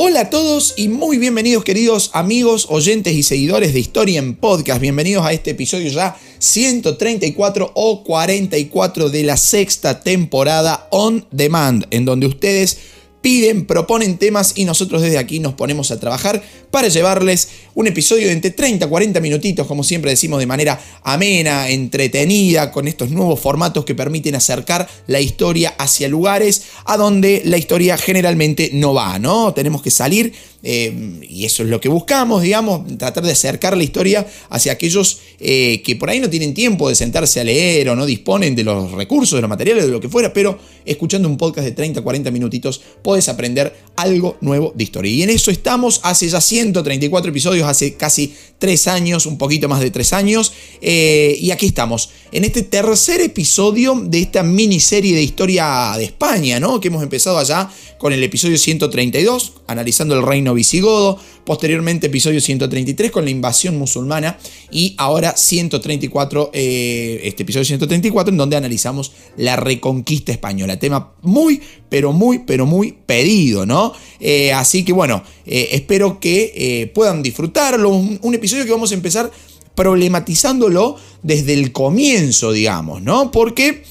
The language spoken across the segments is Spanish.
Hola a todos y muy bienvenidos queridos amigos, oyentes y seguidores de Historia en Podcast. Bienvenidos a este episodio ya 134 o 44 de la sexta temporada On Demand, en donde ustedes piden, proponen temas y nosotros desde aquí nos ponemos a trabajar para llevarles un episodio de entre 30 a 40 minutitos, como siempre decimos, de manera amena, entretenida, con estos nuevos formatos que permiten acercar la historia hacia lugares a donde la historia generalmente no va, ¿no? Tenemos que salir eh, y eso es lo que buscamos, digamos, tratar de acercar la historia hacia aquellos eh, que por ahí no tienen tiempo de sentarse a leer o no disponen de los recursos, de los materiales, de lo que fuera, pero escuchando un podcast de 30, 40 minutitos puedes aprender algo nuevo de historia. Y en eso estamos hace ya 134 episodios, hace casi 3 años, un poquito más de 3 años, eh, y aquí estamos, en este tercer episodio de esta miniserie de historia de España, ¿no? Que hemos empezado allá con el episodio 132, analizando el reino visigodo, posteriormente episodio 133 con la invasión musulmana y ahora 134, eh, este episodio 134 en donde analizamos la reconquista española, tema muy, pero muy, pero muy pedido, ¿no? Eh, así que bueno, eh, espero que puedan disfrutarlo, un episodio que vamos a empezar problematizándolo desde el comienzo, digamos, ¿no? Porque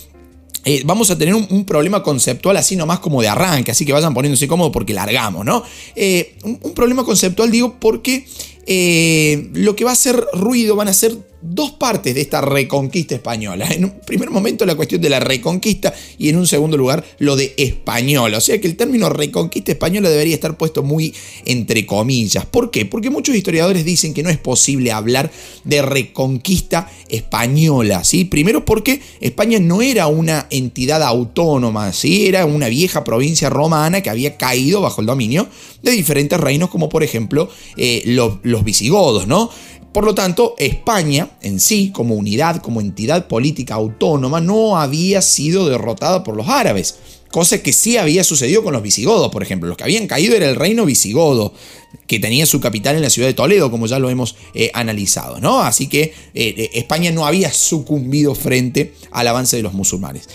eh, vamos a tener un, problema conceptual así nomás como de arranque, así que vayan poniéndose cómodos porque largamos, ¿no? Eh, un, problema conceptual digo porque eh, lo que va a hacer ruido van a ser dos partes de esta reconquista española. En un primer momento la cuestión de la reconquista y en un segundo lugar lo de española. O sea que el término reconquista española debería estar puesto muy entre comillas. ¿Por qué? Porque muchos historiadores dicen que no es posible hablar de reconquista española. ¿sí? Primero porque España no era una entidad autónoma, ¿sí? era una vieja provincia romana que había caído bajo el dominio de diferentes reinos como por ejemplo eh, los visigodos, ¿no? Por lo tanto, España en sí, como unidad, como entidad política autónoma, no había sido derrotada por los árabes. Cosa que sí había sucedido con los visigodos, por ejemplo. Los que habían caído era el reino visigodo, que tenía su capital en la ciudad de Toledo, como ya lo hemos eh, analizado, ¿no? Así que eh, España no había sucumbido frente al avance de los musulmanes.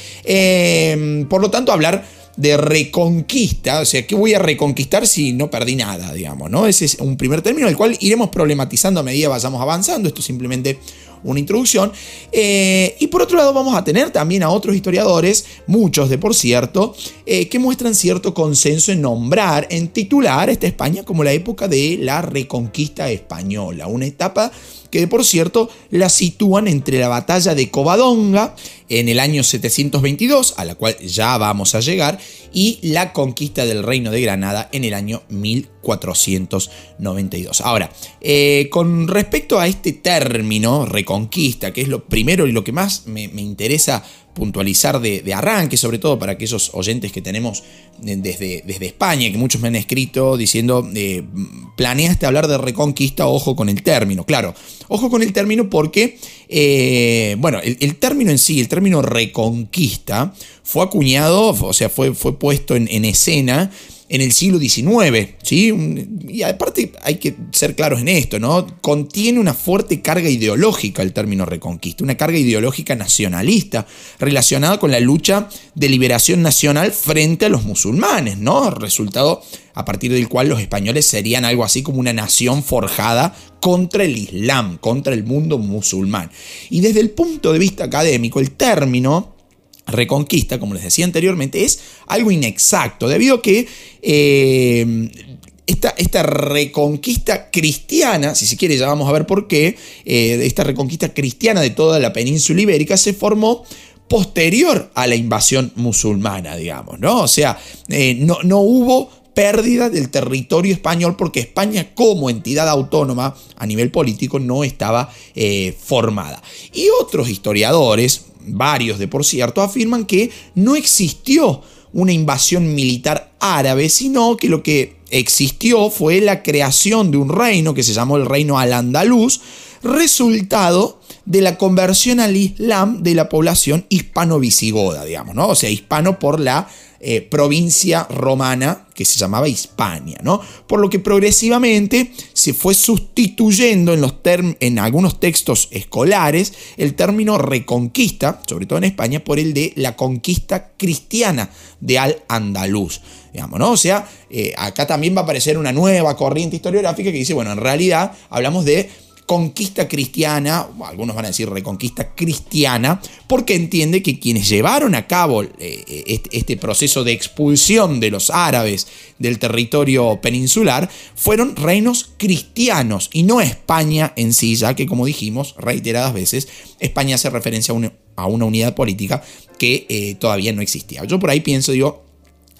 por lo tanto, hablar de reconquista, o sea, ¿qué voy a reconquistar si no perdí nada, digamos, ¿no? Ese es un primer término, el cual iremos problematizando a medida que vayamos avanzando, esto es simplemente una introducción. Eh, y por otro lado vamos a tener también a otros historiadores, muchos de por cierto, eh, que muestran cierto consenso en nombrar, en titular esta España como la época de la reconquista española, una etapa que por cierto la sitúan entre la batalla de Covadonga en el año 722, a la cual ya vamos a llegar, y la conquista del reino de Granada en el año 1492. Ahora, eh, con respecto a este término, reconquista, que es lo primero y lo que más me, me interesa puntualizar de, arranque, sobre todo para aquellos oyentes que tenemos desde, desde España, que muchos me han escrito diciendo, eh, planeaste hablar de reconquista, ojo con el término. Claro, ojo con el término porque, eh, bueno, el, término en sí, el término reconquista, fue acuñado, o sea, fue, fue puesto en escena en el siglo XIX, ¿sí? Y aparte hay que ser claros en esto, ¿no? Contiene una fuerte carga ideológica el término reconquista, una carga ideológica nacionalista relacionada con la lucha de liberación nacional frente a los musulmanes, ¿no? Resultado a partir del cual los españoles serían algo así como una nación forjada contra el Islam, contra el mundo musulmán. Y desde el punto de vista académico, el término reconquista, como les decía anteriormente, es algo inexacto, debido a que eh, esta, reconquista cristiana, si se quiere, ya vamos a ver por qué, eh, esta reconquista cristiana de toda la península ibérica se formó posterior a la invasión musulmana, digamos, ¿no? O sea, eh, no, no hubo pérdida del territorio español porque España como entidad autónoma a nivel político no estaba formada. Y otros historiadores, varios de por cierto, afirman que no existió una invasión militar árabe, sino que lo que existió fue la creación de un reino que se llamó el reino al-Andaluz, resultado de la conversión al Islam de la población hispano-visigoda, digamos, ¿no? O sea, hispano por la eh, provincia romana que se llamaba Hispania, ¿no? Por lo que progresivamente se fue sustituyendo en, los en algunos textos escolares el término reconquista, sobre todo en España, por el de la conquista cristiana de Al-Andalus. Digamos, ¿no? O sea, eh, acá también va a aparecer una nueva corriente historiográfica que dice, bueno, en realidad hablamos de conquista cristiana, algunos van a decir reconquista cristiana, porque entiende que quienes llevaron a cabo eh, este, este proceso de expulsión de los árabes del territorio peninsular fueron reinos cristianos y no España en sí, ya que como dijimos reiteradas veces, España hace referencia a una, unidad política que eh, todavía no existía. Yo por ahí pienso, digo,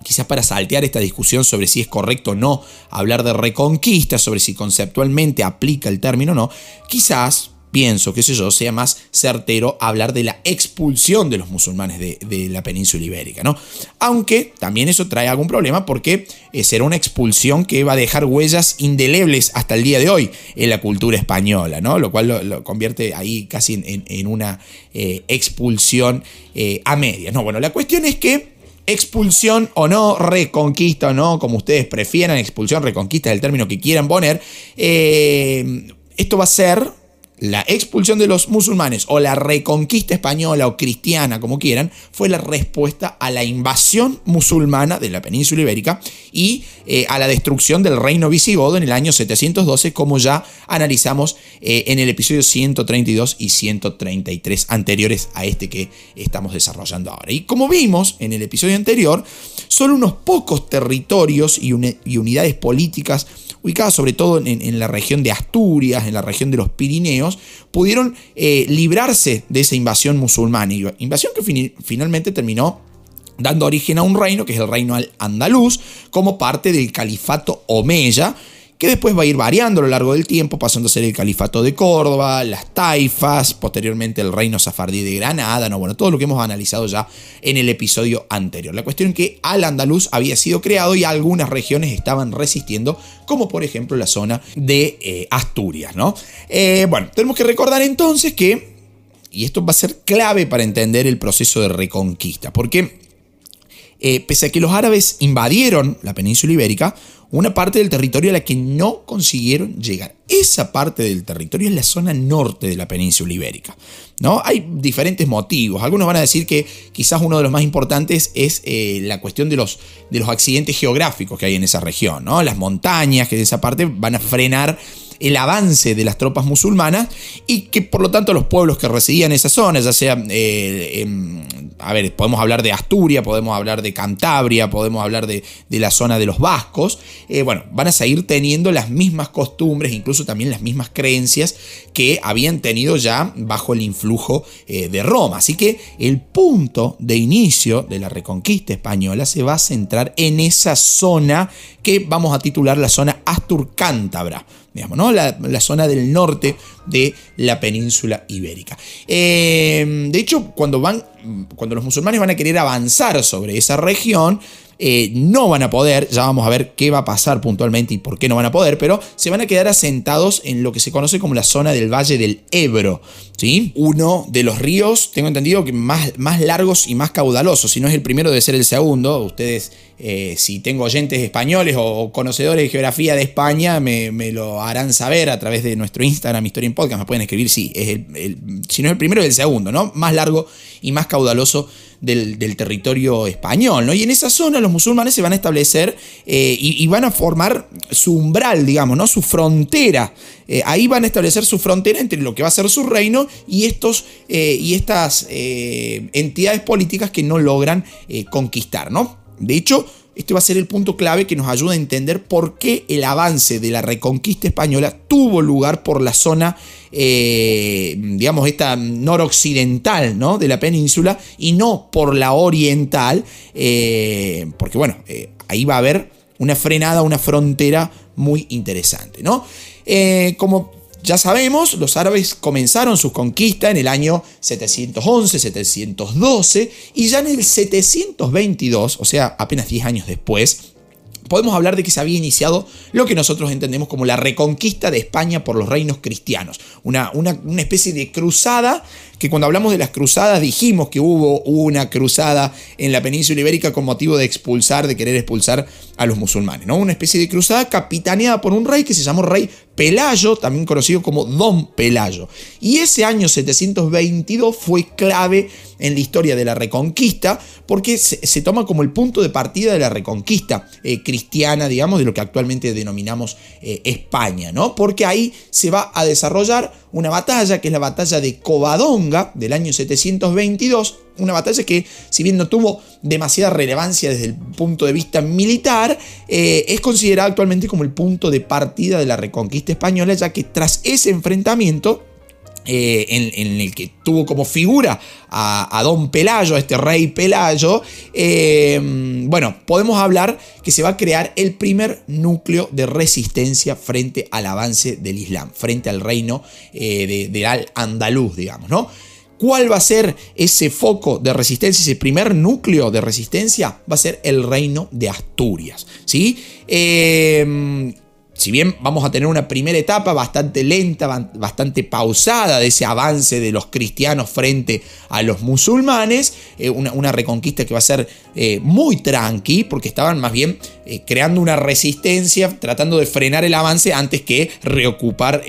quizás para saltear esta discusión sobre si es correcto o no hablar de reconquista, sobre si conceptualmente aplica el término o no, quizás pienso, qué sé yo, sea más certero hablar de la expulsión de los musulmanes de, la península ibérica, ¿no? Aunque también eso trae algún problema porque eh, será una expulsión que va a dejar huellas indelebles hasta el día de hoy en la cultura española, ¿no? Lo cual lo, convierte ahí casi en, una eh, expulsión eh, a medias, ¿no? Bueno, la cuestión es que expulsión o no, reconquista o no, como ustedes prefieran, expulsión, reconquista es el término que quieran poner, eh, esto va a ser la expulsión de los musulmanes o la reconquista española o cristiana, como quieran, fue la respuesta a la invasión musulmana de la península ibérica y eh, a la destrucción del reino visigodo en el año 712, como ya analizamos eh, en el episodio 132 y 133 anteriores a este que estamos desarrollando ahora. Y como vimos en el episodio anterior, solo unos pocos territorios y, y unidades políticas ubicadas sobre todo en, la región de Asturias, en la región de los Pirineos, pudieron eh, librarse de esa invasión musulmana. Invasión que finalmente terminó dando origen a un reino, que es el reino andaluz, como parte del califato Omeya, que después va a ir variando a lo largo del tiempo, pasando a ser el califato de Córdoba, las taifas, posteriormente el reino safardí de Granada, no, bueno, todo lo que hemos analizado ya en el episodio anterior. La cuestión es que al andaluz había sido creado y algunas regiones estaban resistiendo, como por ejemplo la zona de eh, Asturias, ¿no? Eh, bueno, tenemos que recordar entonces que, y esto va a ser clave para entender el proceso de reconquista, porque eh, pese a que los árabes invadieron la península ibérica, una parte del territorio a la que no consiguieron llegar. Esa parte del territorio es la zona norte de la península ibérica. ¿no? Hay diferentes motivos. Algunos van a decir que quizás uno de los más importantes es eh, la cuestión de los, de los accidentes geográficos que hay en esa región. ¿no? Las montañas que de esa parte van a frenar el avance de las tropas musulmanas y que por lo tanto los pueblos que residían en esa zona, ya sea, eh, a ver, podemos hablar de Asturias, podemos hablar de Cantabria, podemos hablar de, la zona de los vascos, eh, bueno, van a seguir teniendo las mismas costumbres, incluso también las mismas creencias que habían tenido ya bajo el influjo eh, de Roma. Así que el punto de inicio de la reconquista española se va a centrar en esa zona que vamos a titular la zona Astur-Cántabra digamos, ¿no? La, zona del norte de la península ibérica. Eh, de hecho, cuando, van, cuando los musulmanes van a querer avanzar sobre esa región, eh, no van a poder, ya vamos a ver qué va a pasar puntualmente y por qué no van a poder, pero se van a quedar asentados en lo que se conoce como la zona del Valle del Ebro, ¿sí? Uno de los ríos, tengo entendido que más, más largos y más caudalosos, si no es el primero debe ser el segundo, ustedes eh, si tengo oyentes españoles o conocedores de geografía de España, me, lo harán saber a través de nuestro Instagram, Historia en Podcast. Me pueden escribir, sí, es el, si no es el primero, es el segundo, ¿no? Más largo y más caudaloso del, territorio español, ¿no? Y en esa zona los musulmanes se van a establecer eh, y, van a formar su umbral, digamos, ¿no? Su frontera. Eh, ahí van a establecer su frontera entre lo que va a ser su reino y, estos, y estas entidades políticas que no logran conquistar, ¿no? De hecho, este va a ser el punto clave que nos ayuda a entender por qué el avance de la reconquista española tuvo lugar por la zona, eh, digamos, esta noroccidental ¿no? de la península y no por la oriental, eh, porque bueno, eh, ahí va a haber una frenada, una frontera muy interesante. ¿no? como ya sabemos, los árabes comenzaron sus conquistas en el año 711, 712 y ya en el 722, o sea, apenas 10 años después, podemos hablar de que se había iniciado lo que nosotros entendemos como la reconquista de España por los reinos cristianos. Una, una, especie de cruzada que cuando hablamos de las cruzadas dijimos que hubo una cruzada en la península ibérica con motivo de expulsar, de querer expulsar a los musulmanes. ¿no? Una especie de cruzada capitaneada por un rey que se llamó rey Pelayo, también conocido como Don Pelayo. Y ese año 722 fue clave en la historia de la Reconquista porque se, toma como el punto de partida de la Reconquista eh, cristiana, digamos, de lo que actualmente denominamos eh, España, ¿no? Porque ahí se va a desarrollar una batalla que es la batalla de Covadonga del año 722 una batalla que, si bien no tuvo demasiada relevancia desde el punto de vista militar, eh, es considerada actualmente como el punto de partida de la reconquista española, ya que tras ese enfrentamiento, eh, en, el que tuvo como figura a, don Pelayo, a este rey Pelayo, eh, bueno, podemos hablar que se va a crear el primer núcleo de resistencia frente al avance del Islam, frente al reino de, de Al-Andaluz, digamos, ¿no? ¿Cuál va a ser ese foco de resistencia, ese primer núcleo de resistencia? Va a ser el reino de Asturias. ¿sí? Eh, si bien vamos a tener una primera etapa bastante lenta, bastante pausada de ese avance de los cristianos frente a los musulmanes, eh, una, reconquista que va a ser eh, muy tranqui, porque estaban más bien eh, creando una resistencia, tratando de frenar el avance antes que reocupar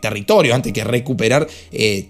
territorio, antes que recuperar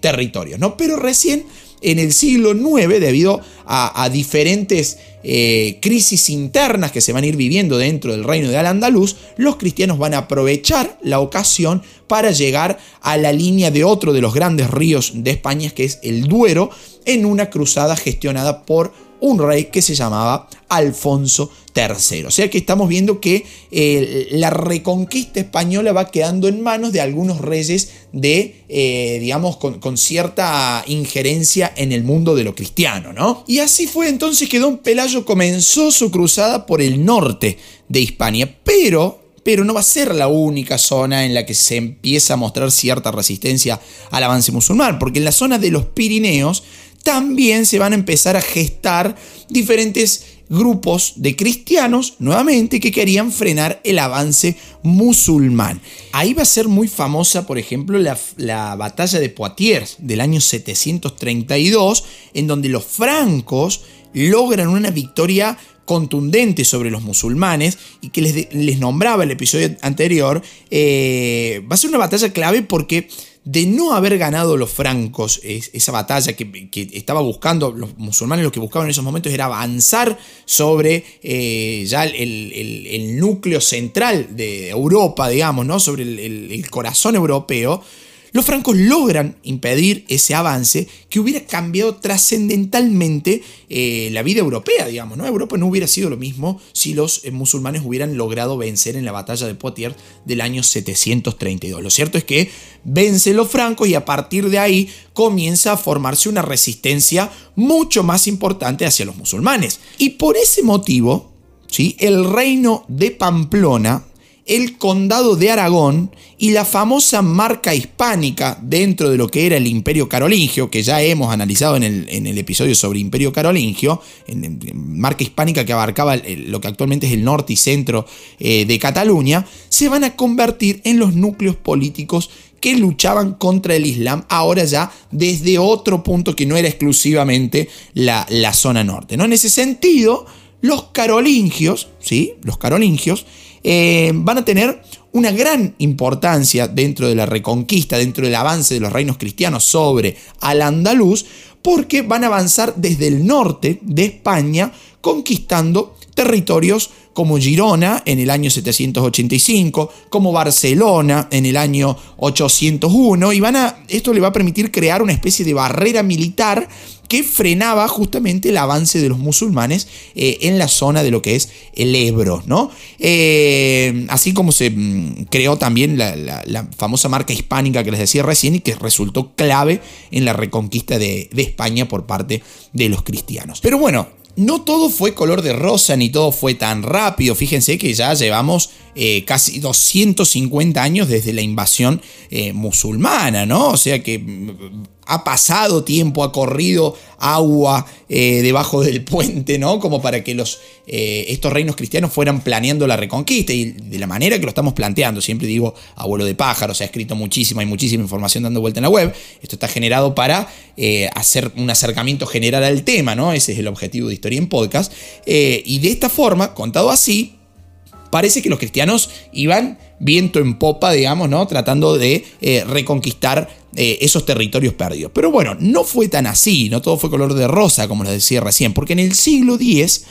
territorios. ¿no? Pero recién en el siglo IX, debido a, diferentes eh, crisis internas que se van a ir viviendo dentro del reino de Al-Andalus, los cristianos van a aprovechar la ocasión para llegar a la línea de otro de los grandes ríos de España, que es el Duero, en una cruzada gestionada por un rey que se llamaba Alfonso III. O sea que estamos viendo que eh, la reconquista española va quedando en manos de algunos reyes de, eh, digamos, con, cierta injerencia en el mundo de lo cristiano, ¿no? Y así fue entonces que don Pelayo comenzó su cruzada por el norte de Hispania, pero pero no va a ser la única zona en la que se empieza a mostrar cierta resistencia al avance musulmán, porque en la zona de los Pirineos también se van a empezar a gestar diferentes grupos de cristianos, nuevamente, que querían frenar el avance musulmán. Ahí va a ser muy famosa, por ejemplo, la, batalla de Poitiers del año 732, en donde los francos logran una victoria contundente sobre los musulmanes y que les, nombraba el episodio anterior, eh, va a ser una batalla clave porque de no haber ganado los francos esa batalla que, estaba buscando, los musulmanes lo que buscaban en esos momentos era avanzar sobre eh, ya el, núcleo central de Europa, digamos, ¿no? sobre el corazón europeo, los francos logran impedir ese avance que hubiera cambiado trascendentalmente eh, la vida europea, digamos. ¿no? Europa no hubiera sido lo mismo si los eh, musulmanes hubieran logrado vencer en la batalla de Poitiers del año 732. Lo cierto es que vencen los francos y a partir de ahí comienza a formarse una resistencia mucho más importante hacia los musulmanes. Y por ese motivo, ¿sí? el reino de Pamplona el condado de Aragón y la famosa marca hispánica dentro de lo que era el imperio carolingio, que ya hemos analizado en el, episodio sobre imperio carolingio, en, marca hispánica que abarcaba lo que actualmente es el norte y centro eh, de Cataluña, se van a convertir en los núcleos políticos que luchaban contra el Islam, ahora ya desde otro punto que no era exclusivamente la, la zona norte. ¿no? En ese sentido, los carolingios, ¿sí? Los carolingios eh, van a tener una gran importancia dentro de la reconquista, dentro del avance de los reinos cristianos sobre al andaluz, porque van a avanzar desde el norte de España conquistando territorios como Girona en el año 785, como Barcelona en el año 801, y van a, esto le va a permitir crear una especie de barrera militar que frenaba justamente el avance de los musulmanes eh, en la zona de lo que es el Ebro, ¿no? Eh, así como se mm, creó también la, famosa marca hispánica que les decía recién y que resultó clave en la reconquista de, de España por parte de los cristianos. Pero bueno, no todo fue color de rosa ni todo fue tan rápido. Fíjense que ya llevamos eh, casi 250 años desde la invasión eh, musulmana, ¿no? O sea que mm, ha pasado tiempo, ha corrido agua eh, debajo del puente, ¿no? Como para que los, estos reinos cristianos fueran planeando la reconquista y de la manera que lo estamos planteando. Siempre digo, abuelo de pájaros, se ha escrito muchísima y muchísima información dando vuelta en la web. Esto está generado para hacer un acercamiento general al tema, ¿no? Ese es el objetivo de Historia en Podcast. y de esta forma, contado así, parece que los cristianos iban viento en popa, digamos, ¿no? Tratando de eh, reconquistar eh, esos territorios perdidos. Pero bueno, no fue tan así, no todo fue color de rosa, como les decía recién, porque en el siglo X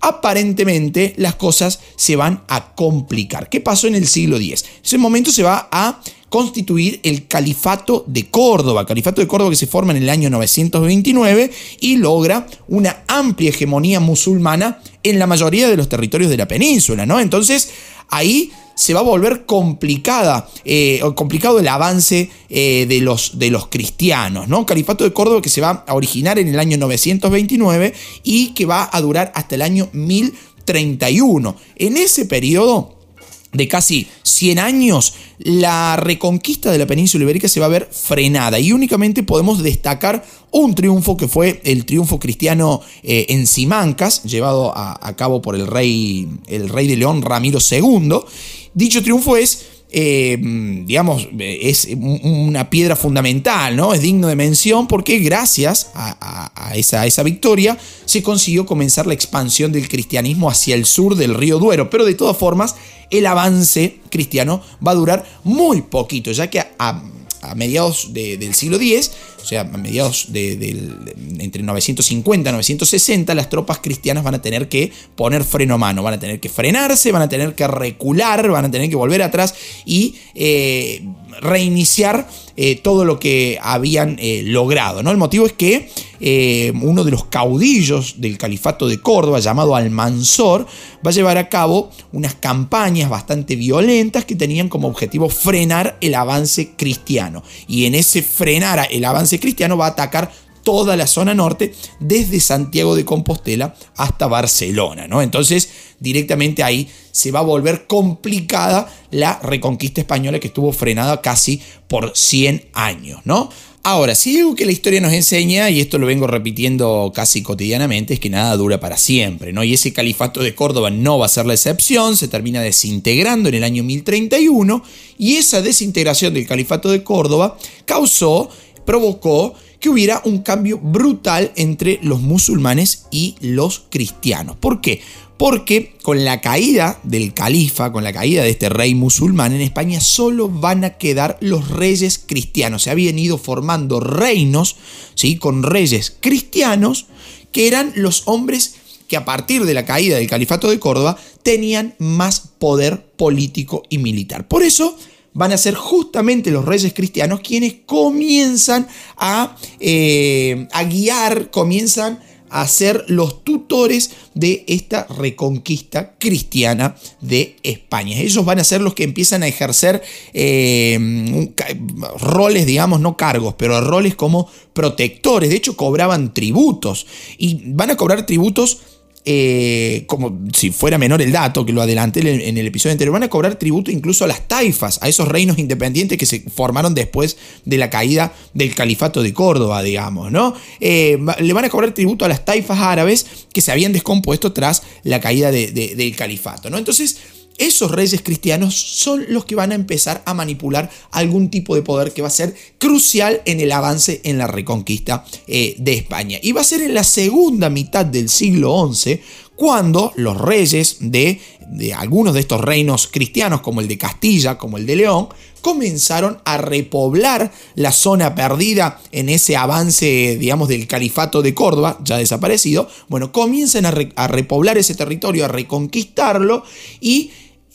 aparentemente las cosas se van a complicar. ¿Qué pasó en el siglo X? En ese momento se va a constituir el Califato de Córdoba, Califato de Córdoba que se forma en el año 929 y logra una amplia hegemonía musulmana en la mayoría de los territorios de la península, ¿no? Entonces ahí se va a volver complicada, eh, complicado el avance eh, de, los, de los cristianos, ¿no? Califato de Córdoba que se va a originar en el año 929 y que va a durar hasta el año 1031. En ese periodo de casi 100 años, la reconquista de la península ibérica se va a ver frenada y únicamente podemos destacar un triunfo que fue el triunfo cristiano eh, en Simancas, llevado a, cabo por el rey, el rey de León Ramiro II. Dicho triunfo es eh, digamos, es una piedra fundamental, ¿no? Es digno de mención porque gracias a, esa, a, esa, victoria se consiguió comenzar la expansión del cristianismo hacia el sur del río Duero, pero de todas formas el avance cristiano va a durar muy poquito, ya que a, mediados del siglo X, o sea, a mediados de, entre 950 y 960, las tropas cristianas van a tener que poner freno a mano, van a tener que frenarse, van a tener que recular, van a tener que volver atrás y eh, reiniciar eh, todo lo que habían eh, logrado. ¿no? El motivo es que eh, uno de los caudillos del califato de Córdoba, llamado Almanzor, va a llevar a cabo unas campañas bastante violentas que tenían como objetivo frenar el avance cristiano. Y en ese frenar el avance cristiano va a atacar toda la zona norte, desde Santiago de Compostela hasta Barcelona, ¿no? Entonces, directamente ahí se va a volver complicada la reconquista española que estuvo frenada casi por 100 años, ¿no? Ahora, si algo que la historia nos enseña, y esto lo vengo repitiendo casi cotidianamente, es que nada dura para siempre, ¿no? Y ese califato de Córdoba no va a ser la excepción, se termina desintegrando en el año 1031, y esa desintegración del califato de Córdoba causó, provocó que hubiera un cambio brutal entre los musulmanes y los cristianos. ¿Por qué? Porque con la caída del califa, con la caída de este rey musulmán en España, solo van a quedar los reyes cristianos. Se habían ido formando reinos, ¿sí? Con reyes cristianos, que eran los hombres que a partir de la caída del califato de Córdoba tenían más poder político y militar. Por eso van a ser justamente los reyes cristianos quienes comienzan a, eh, a guiar, comienzan a ser los tutores de esta reconquista cristiana de España. Ellos van a ser los que empiezan a ejercer eh, roles, digamos, no cargos, pero roles como protectores. De hecho, cobraban tributos y van a cobrar tributos eh, como si fuera menor el dato, que lo adelanté en el episodio anterior, van a cobrar tributo incluso a las taifas, a esos reinos independientes que se formaron después de la caída del califato de Córdoba, digamos, ¿no? Eh, le van a cobrar tributo a las taifas árabes que se habían descompuesto tras la caída del califato, ¿no? Entonces, esos reyes cristianos son los que van a empezar a manipular algún tipo de poder que va a ser crucial en el avance en la reconquista eh, de España. Y va a ser en la segunda mitad del siglo XI cuando los reyes de, algunos de estos reinos cristianos, como el de Castilla, como el de León, comenzaron a repoblar la zona perdida en ese avance, digamos, del califato de Córdoba, ya desaparecido. Bueno, comienzan a, a repoblar ese territorio, a reconquistarlo y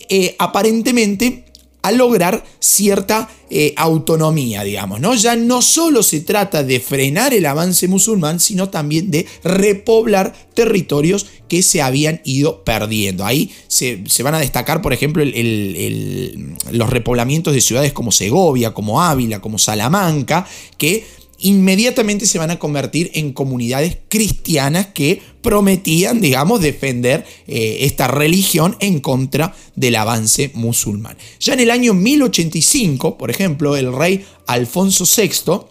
eh, aparentemente a lograr cierta eh, autonomía, digamos, ¿no? Ya no solo se trata de frenar el avance musulmán, sino también de repoblar territorios que se habían ido perdiendo. Ahí se, van a destacar, por ejemplo, los repoblamientos de ciudades como Segovia, como Ávila, como Salamanca, que inmediatamente se van a convertir en comunidades cristianas que prometían, digamos, defender eh, esta religión en contra del avance musulmán. Ya en el año 1085, por ejemplo, el rey Alfonso VI,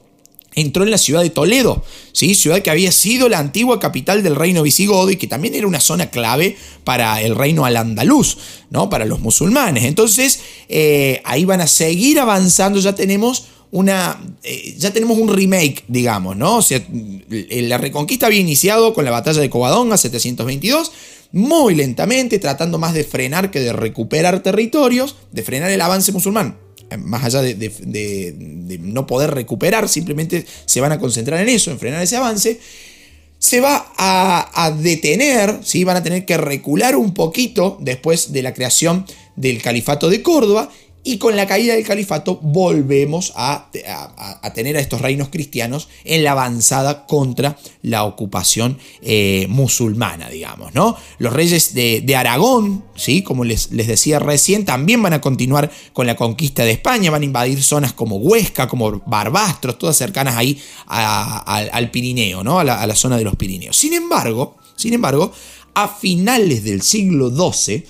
entró en la ciudad de Toledo, ¿sí? ciudad que había sido la antigua capital del reino visigodo y que también era una zona clave para el reino al-andaluz, ¿no? para los musulmanes. Entonces, eh, ahí van a seguir avanzando, ya tenemos una, eh, ya tenemos un remake, digamos, ¿no? O sea, la reconquista había iniciado con la batalla de Covadonga, 722, muy lentamente, tratando más de frenar que de recuperar territorios, de frenar el avance musulmán más allá de, no poder recuperar, simplemente se van a concentrar en eso, en frenar ese avance, se va a, detener, ¿sí? van a tener que recular un poquito después de la creación del califato de Córdoba y con la caída del califato volvemos a, tener a estos reinos cristianos en la avanzada contra la ocupación eh, musulmana, digamos. ¿no? Los reyes de, Aragón, ¿sí? como les, les, decía recién, también van a continuar con la conquista de España, van a invadir zonas como Huesca, como Barbastros, todas cercanas ahí al Pirineo, ¿no? a, la, a la zona de los Pirineos. Sin embargo, sin embargo, a finales del siglo XII,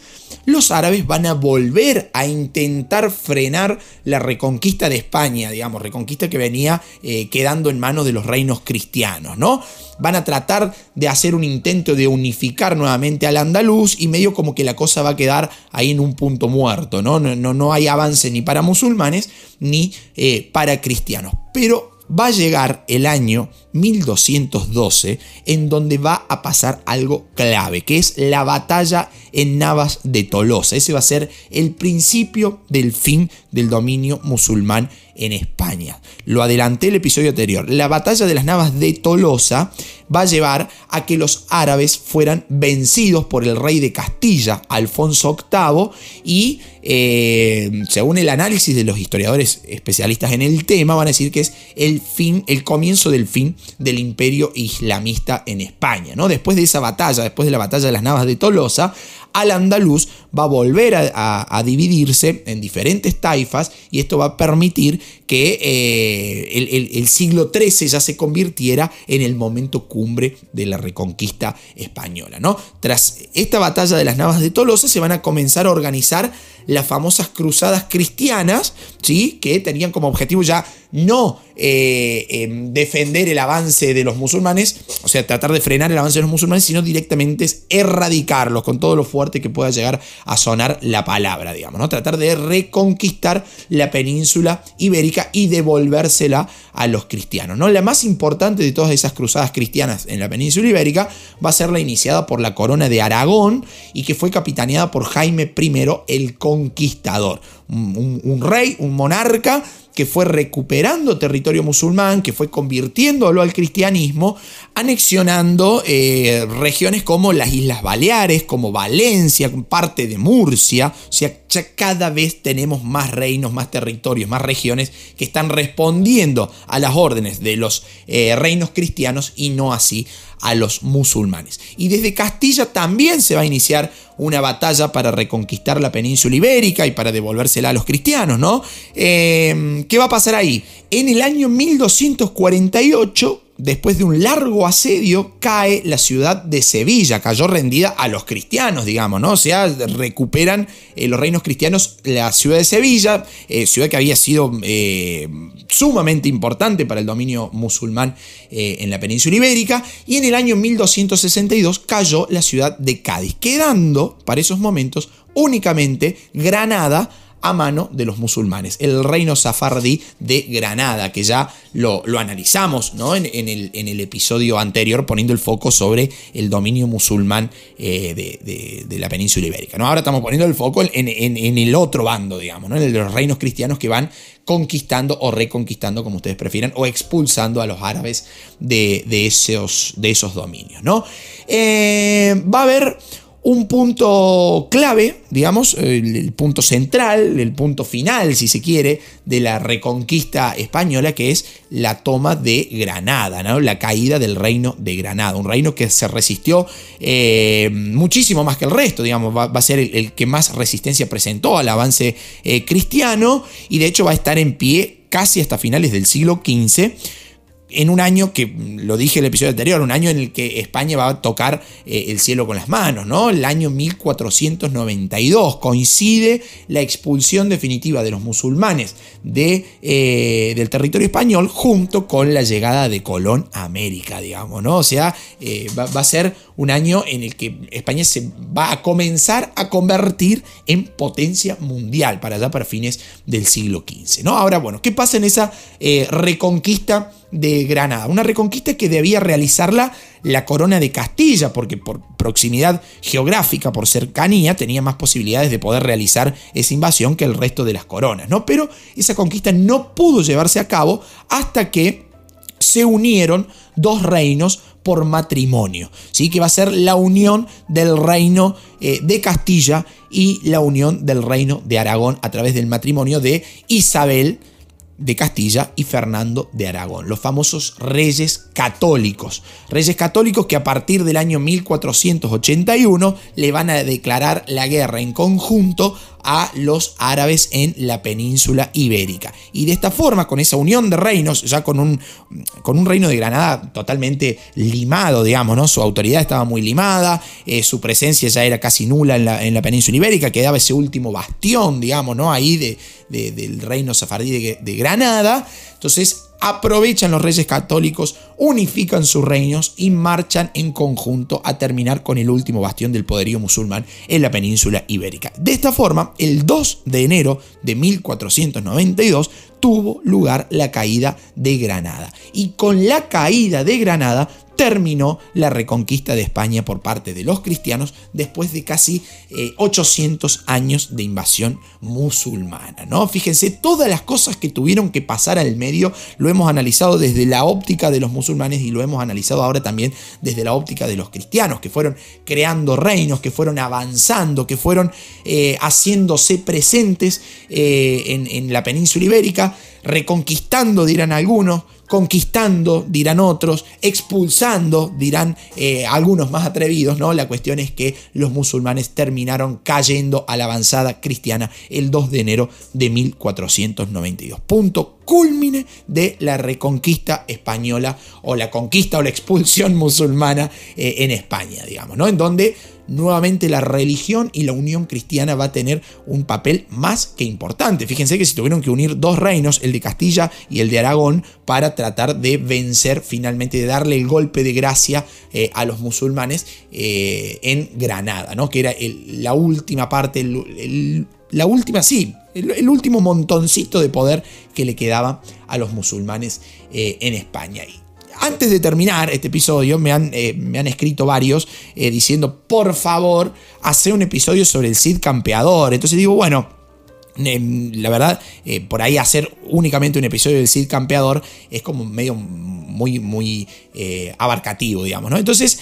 los árabes van a volver a intentar frenar la reconquista de España, digamos, reconquista que venía eh, quedando en manos de los reinos cristianos, ¿no? Van a tratar de hacer un intento de unificar nuevamente al andaluz y medio como que la cosa va a quedar ahí en un punto muerto, ¿no? No, no, hay avance ni para musulmanes ni eh, para cristianos. Pero va a llegar el año 1212 en donde va a pasar algo clave, que es la batalla en Navas de Tolosa. Ese va a ser el principio del fin del dominio musulmán en España. Lo adelanté el episodio anterior. La batalla de las Navas de Tolosa va a llevar a que los árabes fueran vencidos por el rey de Castilla, Alfonso VIII, y eh, según el análisis de los historiadores especialistas en el tema, van a decir que es el fin, el comienzo del fin del imperio islamista en España. ¿no? Después de esa batalla, después de la batalla de las Navas de Tolosa, al andaluz va a volver a, dividirse en diferentes taifas y esto va a permitir que eh, el, siglo XIII ya se convirtiera en el momento cumbre de la reconquista española. ¿no? Tras esta batalla de las Navas de Tolosa se van a comenzar a organizar las famosas cruzadas cristianas, ¿sí? que tenían como objetivo ya no eh, em, defender el avance de los musulmanes, o sea, tratar de frenar el avance de los musulmanes, sino directamente erradicarlos con todo lo fuerte que pueda llegar a sonar la palabra, digamos, ¿no? Tratar de reconquistar la península ibérica y devolvérsela a los cristianos, ¿no? La más importante de todas esas cruzadas cristianas en la península ibérica va a ser la iniciada por la corona de Aragón y que fue capitaneada por Jaime I el Conquistador, un rey, un monarca que fue recuperando territorio musulmán, que fue convirtiéndolo al cristianismo, anexionando eh, regiones como las Islas Baleares, como Valencia, parte de Murcia. O sea, ya cada vez tenemos más reinos, más territorios, más regiones que están respondiendo a las órdenes de los eh, reinos cristianos y no así a los musulmanes. Y desde Castilla también se va a iniciar una batalla para reconquistar la península ibérica y para devolvérsela a los cristianos, ¿no? Eh, ¿Qué va a pasar ahí? En el año 1248 después de un largo asedio, cae la ciudad de Sevilla, cayó rendida a los cristianos, digamos, ¿no? O sea, recuperan eh, los reinos cristianos la ciudad de Sevilla, eh, ciudad que había sido eh, sumamente importante para el dominio musulmán en la península ibérica, y en el año 1262 cayó la ciudad de Cádiz, quedando para esos momentos únicamente Granada, a mano de los musulmanes. El reino safardí de Granada, que ya lo, analizamos ¿no? en, el, episodio anterior, poniendo el foco sobre el dominio musulmán eh, de, la península ibérica. ¿no? Ahora estamos poniendo el foco en, el otro bando, digamos, ¿no? en el de los reinos cristianos que van conquistando o reconquistando, como ustedes prefieran, o expulsando a los árabes de, esos, de esos dominios. ¿no? Eh, va a haber un punto clave, digamos, el, punto central, el punto final, si se quiere, de la reconquista española, que es la toma de Granada, ¿no? la caída del reino de Granada, un reino que se resistió eh, muchísimo más que el resto, digamos, va, a ser el, que más resistencia presentó al avance eh, cristiano y de hecho va a estar en pie casi hasta finales del siglo XV en un año que, lo dije en el episodio anterior, un año en el que España va a tocar eh, el cielo con las manos, ¿no? El año 1492 coincide la expulsión definitiva de los musulmanes de, eh, del territorio español junto con la llegada de Colón a América, digamos, ¿no? O sea, eh, va, va, a ser un año en el que España se va a comenzar a convertir en potencia mundial para allá para fines del siglo XV, ¿no? Ahora, bueno, ¿qué pasa en esa reconquista? De Granada. Una reconquista que debía realizarla la corona de Castilla, porque por proximidad geográfica, por cercanía, tenía más posibilidades de poder realizar esa invasión que el resto de las coronas, ¿no? Pero esa conquista no pudo llevarse a cabo hasta que se unieron dos reinos por matrimonio, ¿sí? que va a ser la unión del reino eh, de Castilla y la unión del reino de Aragón a través del matrimonio de Isabel de Castilla y Fernando de Aragón, los famosos reyes católicos. Reyes católicos que a partir del año 1481 le van a declarar la guerra en conjunto a los árabes en la península ibérica. Y de esta forma, con esa unión de reinos, ya con un, con un reino de Granada totalmente limado, digamos, ¿no? Su autoridad estaba muy limada, eh, su presencia ya era casi nula en la, en la, península ibérica, quedaba ese último bastión, digamos, ¿no? Ahí de, del reino safardí de, de Granada. Entonces, aprovechan los reyes católicos, unifican sus reinos y marchan en conjunto a terminar con el último bastión del poderío musulmán en la península ibérica. De esta forma, el 2 de enero de 1492 tuvo lugar la caída de Granada. Y con la caída de Granada terminó la reconquista de España por parte de los cristianos después de casi 800 eh, años de invasión musulmana. ¿no? Fíjense, todas las cosas que tuvieron que pasar al medio lo hemos analizado desde la óptica de los musulmanes y lo hemos analizado ahora también desde la óptica de los cristianos, que fueron creando reinos, que fueron avanzando, que fueron eh, haciéndose presentes eh, en la península ibérica, reconquistando, dirán algunos, conquistando, dirán otros, expulsando, dirán eh, algunos más atrevidos, ¿no? La cuestión es que los musulmanes terminaron cayendo a la avanzada cristiana el 2 de enero de 1492. Punto culmine de la reconquista española o la conquista o la expulsión musulmana eh, en España, digamos, ¿no? En donde nuevamente la religión y la unión cristiana va a tener un papel más que importante. Fíjense que se tuvieron que unir dos reinos, el de Castilla y el de Aragón, para tratar de vencer finalmente, de darle el golpe de gracia eh, a los musulmanes eh, en Granada, ¿no? que era la última parte, la última, sí, el, último montoncito de poder que le quedaba a los musulmanes eh, en España. Antes de terminar este episodio, me han, eh, me han escrito varios eh, diciendo, por favor, hace un episodio sobre el Cid campeador. Entonces digo, bueno, em, la verdad, eh, por ahí hacer únicamente un episodio del Cid campeador es como medio muy, muy abarcativo, digamos, ¿no? Entonces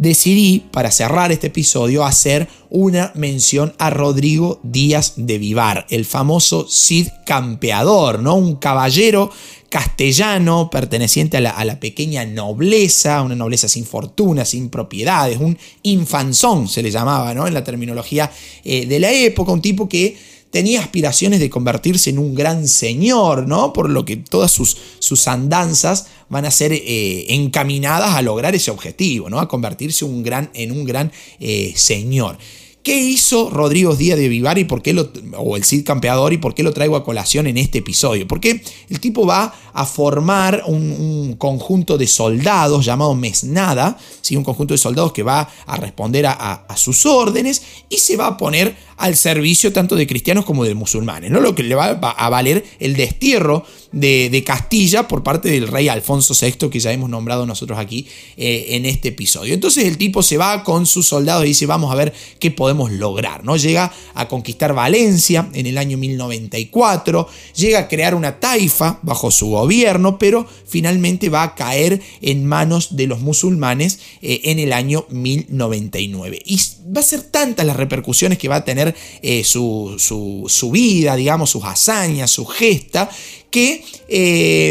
decidí, para cerrar este episodio, hacer una mención a Rodrigo Díaz de Vivar, el famoso Cid campeador, ¿no? Un caballero castellano perteneciente a la, pequeña nobleza, una nobleza sin fortuna, sin propiedades, un infanzón se le llamaba ¿no? en la terminología eh, de la época, un tipo que tenía aspiraciones de convertirse en un gran señor, ¿no? Por lo que todas sus, sus andanzas van a ser eh, encaminadas a lograr ese objetivo, ¿no? A convertirse un gran, en un gran eh, señor. ¿Qué hizo Rodrigo Díaz de Vivar y por qué lo, o el Cid Campeador y por qué lo traigo a colación en este episodio? Porque el tipo va a formar un, conjunto de soldados llamado Mesnada, ¿sí? un conjunto de soldados que va a responder a, sus órdenes y se va a poner al servicio tanto de cristianos como de musulmanes, ¿no? lo que le va a valer el destierro de, Castilla por parte del rey Alfonso VI, que ya hemos nombrado nosotros aquí eh, en este episodio. Entonces el tipo se va con sus soldados y dice, vamos a ver qué podemos lograr. ¿no? Llega a conquistar Valencia en el año 1094, llega a crear una taifa bajo su gobierno, pero finalmente va a caer en manos de los musulmanes eh, en el año 1099. Y va a ser tantas las repercusiones que va a tener eh, su, su, su vida, digamos, sus hazañas, su gesta, que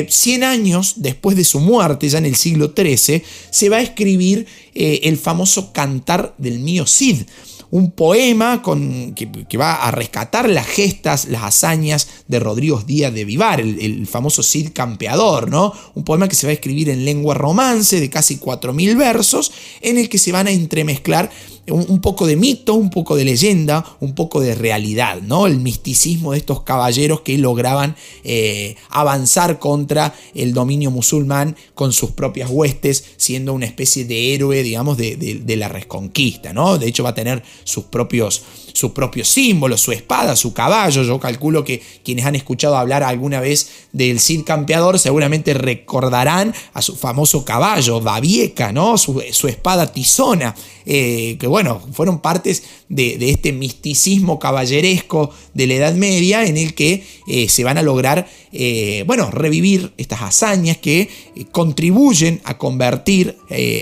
100 eh, años después de su muerte, ya en el siglo XIII, se va a escribir eh, el famoso Cantar del mío Cid, un poema con, que, va a rescatar las gestas, las hazañas de Rodrigo Díaz de Vivar, el, famoso Cid Campeador, ¿no? Un poema que se va a escribir en lengua romance de casi 4.000 versos, en el que se van a entremezclar un, poco de mito, un poco de leyenda, un poco de realidad, ¿no? El misticismo de estos caballeros que lograban eh, avanzar contra el dominio musulmán con sus propias huestes, siendo una especie de héroe, digamos, de, de la reconquista, ¿no? De hecho va a tener sus propios sus propios símbolos, su espada, su caballo. Yo calculo que quienes han escuchado hablar alguna vez del Cid Campeador seguramente recordarán a su famoso caballo, Babieca, ¿no? su, espada tizona, eh, que bueno, fueron partes de, este misticismo caballeresco de la Edad Media en el que eh, se van a lograr, eh, bueno, revivir estas hazañas que contribuyen a convertir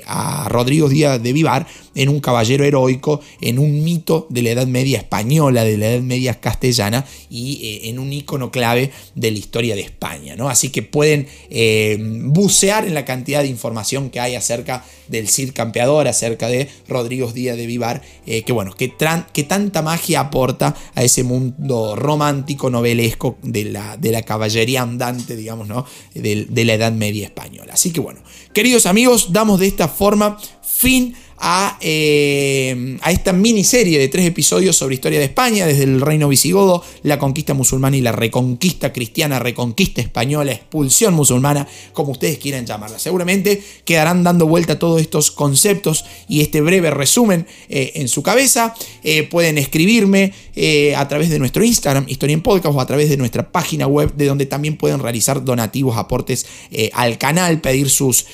a Rodrigo Díaz de Vivar en un caballero heroico, en un mito de la Edad Media española, de la Edad Media castellana y eh, en un icono clave de la historia de España. ¿no? Así que pueden eh, bucear en la cantidad de información que hay acerca del Cid Campeador, acerca de Rodrigo Díaz de Vivar, eh, que bueno, que, que, tanta magia aporta a ese mundo romántico, novelesco de la, de la caballería andante, digamos, ¿no? de, de la Edad Media española. Así que bueno, queridos amigos, damos de esta forma fin a, eh, a, esta miniserie de tres episodios sobre historia de España, desde el reino visigodo, la conquista musulmana y la reconquista cristiana, reconquista española, expulsión musulmana, como ustedes quieran llamarla. Seguramente quedarán dando vuelta todos estos conceptos y este breve resumen eh, en su cabeza. Eh, pueden escribirme a través de nuestro Instagram, Historia en Podcast, o a través de nuestra página web, de donde también pueden realizar donativos, aportes al canal, pedir sus,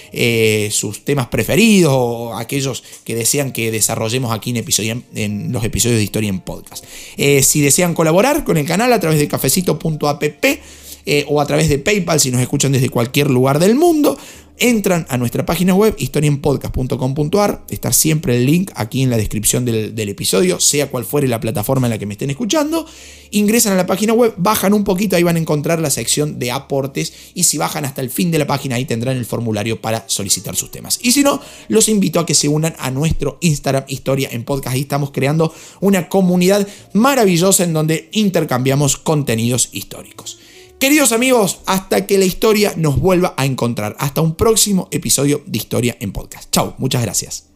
sus temas preferidos o aquellos que desean que desarrollemos aquí en, episodio, en los episodios de Historia en Podcast. Eh, si desean colaborar con el canal a través de cafecito.app eh, o a través de PayPal si nos escuchan desde cualquier lugar del mundo, entran a nuestra página web historienpodcast.com.ar, está siempre el link aquí en la descripción del, episodio, sea cual fuere la plataforma en la que me estén escuchando, ingresan a la página web, bajan un poquito, ahí van a encontrar la sección de aportes y si bajan hasta el fin de la página ahí tendrán el formulario para solicitar sus temas. Y si no, los invito a que se unan a nuestro Instagram Historia en Podcast, ahí estamos creando una comunidad maravillosa en donde intercambiamos contenidos históricos. Queridos amigos, hasta que la historia nos vuelva a encontrar. Hasta un próximo episodio de Historia en Podcast. Chao, muchas gracias.